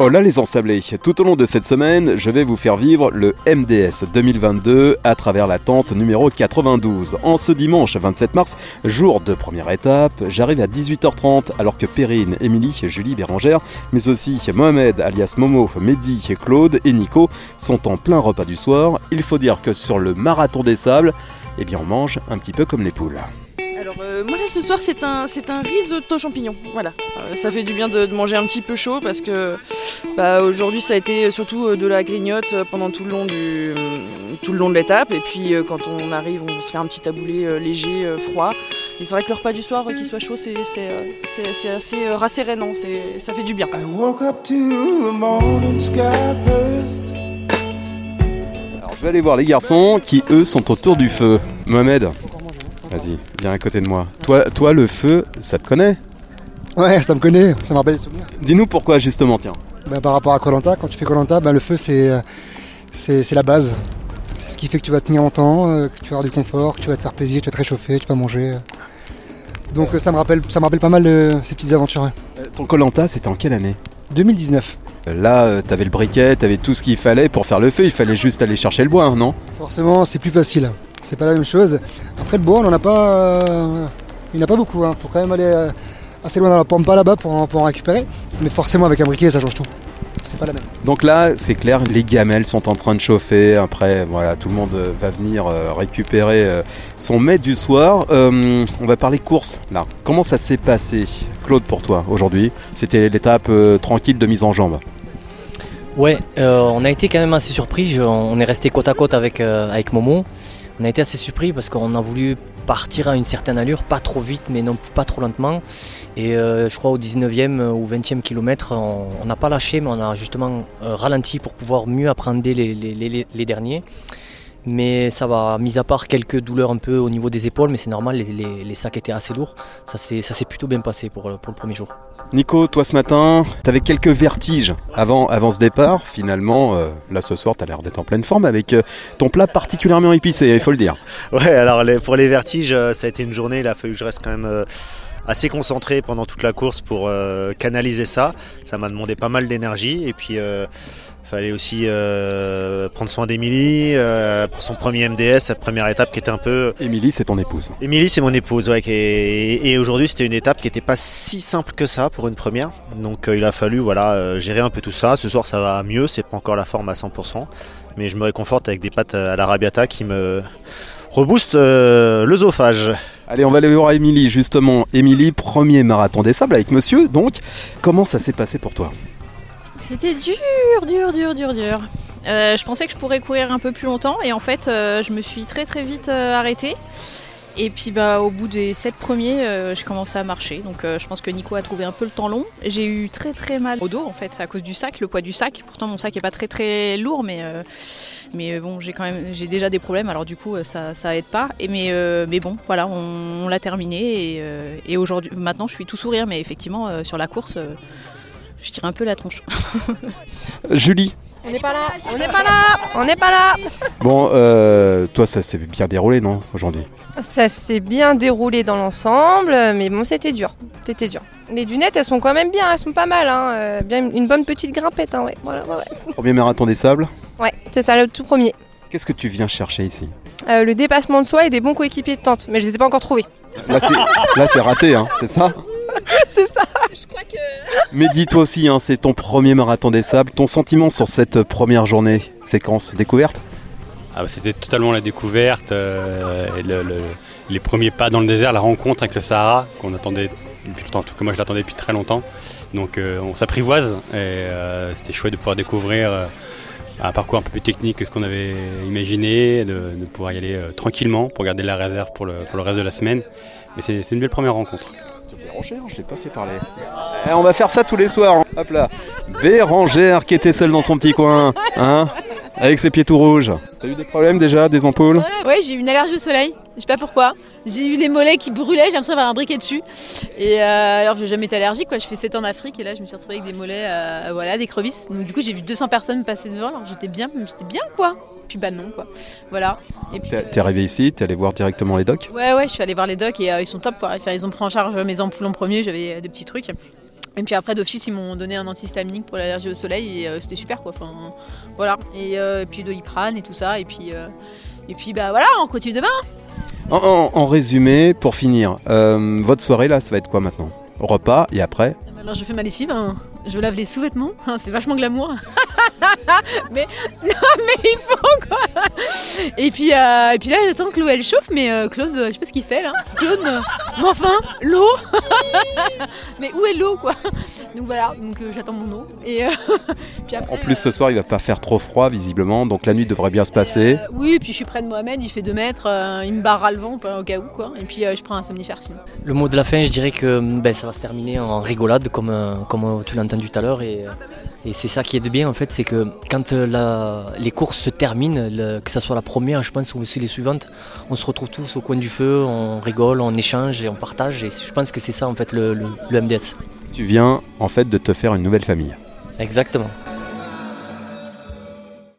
Oh là les ensablés, tout au long de cette semaine, je vais vous faire vivre le MDS 2022 à travers la tente numéro 92. En ce dimanche 27 mars, jour de première étape, j'arrive à 18h30 alors que Perrine, Émilie, Julie Bérangère, mais aussi Mohamed alias Momo, Mehdi, Claude et Nico sont en plein repas du soir. Il faut dire que sur le marathon des sables, eh bien on mange un petit peu comme les poules. Euh, moi là ce soir c'est un c'est un risotto champignon. Voilà. Euh, ça fait du bien de, de manger un petit peu chaud parce que bah, aujourd'hui ça a été surtout euh, de la grignote euh, pendant tout le long du euh, tout le long de l'étape et puis quand on arrive on se fait un petit taboulé euh, léger euh, froid. Et c'est vrai que le repas du soir euh, qu'il soit chaud c'est c'est c'est- c'est assez euh, rassérénant, c'est ça fait du bien. I woke up to the morning sky first. Alors je vais aller voir les garçons qui eux sont autour du feu. Mohamed, vas-y, viens à côté de moi. Toi, toi le feu, ça te connaît Ouais, ça me connaît, ça me rappelle des souvenirs. Dis-nous pourquoi justement, tiens. Bah, par rapport à Colanta, quand tu fais Colanta, bah, le feu c'est, euh, c'est, c'est la base. C'est ce qui fait que tu vas tenir longtemps, euh, que tu vas avoir du confort, que tu vas te faire plaisir, tu vas te réchauffer, tu vas manger. euh. Donc euh, ça me rappelle, ça me rappelle pas mal euh, ces petites aventures. ouais. Ton Colanta, c'était en quelle année 2019. Là, euh, t'avais le briquet, t'avais tout ce qu'il fallait pour faire le feu, il fallait juste aller chercher le bois, hein, non? Forcément, c'est plus facile. C'est pas la même chose. Après le bois, on en a pas, euh, il n'y en a pas beaucoup. Hein. Faut quand même aller euh, assez loin dans la pampa là-bas pour en, pour en récupérer. Mais forcément, avec un briquet, ça change tout. C'est pas la même. Donc là, c'est clair, les gamelles sont en train de chauffer. Après, voilà, tout le monde euh, va venir euh, récupérer euh, son mets du soir. Euh, on va parler course, là. Comment ça s'est passé, Claude, pour toi, aujourd'hui? C'était l'étape euh, tranquille de mise en jambe. Ouais, euh, on a été quand même assez surpris. Je- on est resté côte à côte avec, euh, avec Momo. On a été assez surpris parce qu'on a voulu partir à une certaine allure, pas trop vite, mais non pas trop lentement. Et euh, je crois au 19e ou 20e kilomètre, on n'a pas lâché, mais on a justement euh, ralenti pour pouvoir mieux appréhender les, derniers. Mais ça va, mis à part quelques douleurs un peu au niveau des épaules, mais c'est normal, les, sacs étaient assez lourds. Ça s'est plutôt bien passé pour le premier jour. Nico, toi ce matin, t'avais quelques vertiges avant, avant ce départ. Finalement, euh, là ce soir, t'as l'air d'être en pleine forme avec euh, ton plat particulièrement épicé, il faut le dire. Ouais, alors pour les vertiges, euh, ça a été une journée, il a fallu que je reste quand même assez concentré pendant toute la course pour euh, canaliser ça. Ça m'a demandé pas mal d'énergie et puis euh, fallait aussi euh, prendre soin d'Émilie euh, pour son premier MDS, sa première étape qui était un peu... Émilie, c'est ton épouse. Émilie, c'est mon épouse, ouais, qui est- et, aujourd'hui c'était une étape qui n'était pas si simple que ça pour une première. Donc il a fallu voilà, gérer un peu tout ça. Ce soir ça va mieux, c'est pas encore la forme à 100%, mais je me réconforte avec des pâtes à l'arabiata qui me reboostent euh, l'œsophage. Allez, on va aller voir Émilie, justement. Émilie, premier marathon des sables avec monsieur, donc, comment ça s'est passé pour toi? C'était dur, dur, dur, dur, dur. Euh, je pensais que je pourrais courir un peu plus longtemps et en fait, euh, je me suis très très vite euh, arrêtée. Et puis bah, au bout des sept premiers, euh, j'ai commencé à marcher. Donc euh, je pense que Nico a trouvé un peu le temps long. J'ai eu très très mal au dos en fait à cause du sac, le poids du sac. Pourtant mon sac est pas très très lourd, mais euh, bon j'ai quand même j'ai déjà des problèmes. Alors du coup ça ça aide pas. Et mais bon voilà on, l'a terminé et, et aujourd'hui maintenant je suis tout sourire. Mais effectivement sur la course je tire un peu la tronche. Julie, On n'est pas là, on n'est pas là, on n'est pas là. bon, euh, toi, ça s'est bien déroulé, non, aujourd'hui? Ça s'est bien déroulé dans l'ensemble, mais bon, c'était dur, c'était dur. Les dunettes, elles sont quand même bien, elles sont pas mal, hein. euh, bien une bonne petite grimpette, hein, ouais. Voilà, ouais, ouais. Premier marathon des sables, Ouais, c'est ça le tout premier. qu'est-ce que tu viens chercher ici? Euh, le dépassement de soi et des bons coéquipiers de tente, mais je les ai pas encore trouvés. Là, c'est, là, c'est raté, hein, c'est ça? C'est ça. Mais dis-toi aussi, hein, c'est ton premier marathon des sables. Ton sentiment sur cette première journée, séquence découverte Ah bah, C'était totalement la découverte, euh, et le- le- les premiers pas dans le désert, la rencontre avec le Sahara qu'on attendait depuis longtemps, en tout cas moi je l'attendais depuis très longtemps. Donc euh, on s'apprivoise et euh, c'était chouette de pouvoir découvrir euh, un parcours un peu plus technique que ce qu'on avait imaginé, de, de pouvoir y aller euh, tranquillement pour garder la réserve pour le, pour le reste de la semaine. Mais c'est une belle première rencontre. Bérangère, je l'ai pas fait parler. On va faire ça tous les soirs. hein. Hop là. Bérangère qui était seule dans son petit coin, hein, avec ses pieds tout rouges. T'as eu des problèmes déjà, des ampoules? Ouais, j'ai eu une allergie au soleil. Je sais pas pourquoi. J'ai eu les mollets qui brûlaient, j'ai l'impression d'avoir un briquet dessus. Et euh, alors, j'ai jamais été allergique, quoi. Je fais 7 ans en Afrique et là, je me suis retrouvée avec des mollets, euh, voilà, des crevisses. Donc, du coup, j'ai vu 200 personnes passer devant. Alors, j'étais bien, j'étais bien, quoi. Puis, bah non, quoi. Voilà. Et puis, T'es t'es arrivé ici, t'es allé voir directement les docs? Ouais, ouais, je suis allée voir les docs et euh, ils sont top. Quoi. Enfin, ils ont pris en charge mes ampoules en premier, j'avais euh, des petits trucs. Et puis après d'office ils m'ont donné un antihistaminique pour l'allergie au soleil et euh, c'était super quoi. Enfin voilà. Et, euh, et puis doliprane et tout ça. Et puis, euh, et puis bah voilà, on continue demain. En, en- en résumé, pour finir, euh, votre soirée là, ça va être quoi maintenant? Repas et après? Alors je fais ma lessive, hein. je lave les sous-vêtements, hein, c'est vachement glamour. mais non mais il faut. Et puis euh, et puis là j'attends que l'eau elle chauffe, mais euh, Claude, euh, je sais pas ce qu'il fait là. Claude, mais enfin l'eau. mais où est l'eau quoi? Donc voilà, donc euh, j'attends mon eau. Et euh, puis après. En plus, ce soir, il va pas faire trop froid visiblement, donc la nuit devrait bien se passer. euh, oui, puis je suis près de Mohamed, il fait 2 mètres, euh, il me barrera le vent au cas où quoi. Et puis euh, je prends un somnifère sinon. Le mot de la fin, je dirais que ben, ça va se terminer en rigolade, comme, euh, comme tu l'as entendu tout à l'heure. Et, et c'est ça qui est de bien, en fait, c'est que quand euh, la- les courses se terminent, le- que ce soit la première, je pense, aussi les suivantes, on se retrouve tous au coin du feu, on rigole, on échange et on partage. Et je pense que c'est ça, en fait, le, le- le MDS. Tu viens en fait de te faire une nouvelle famille. Exactement.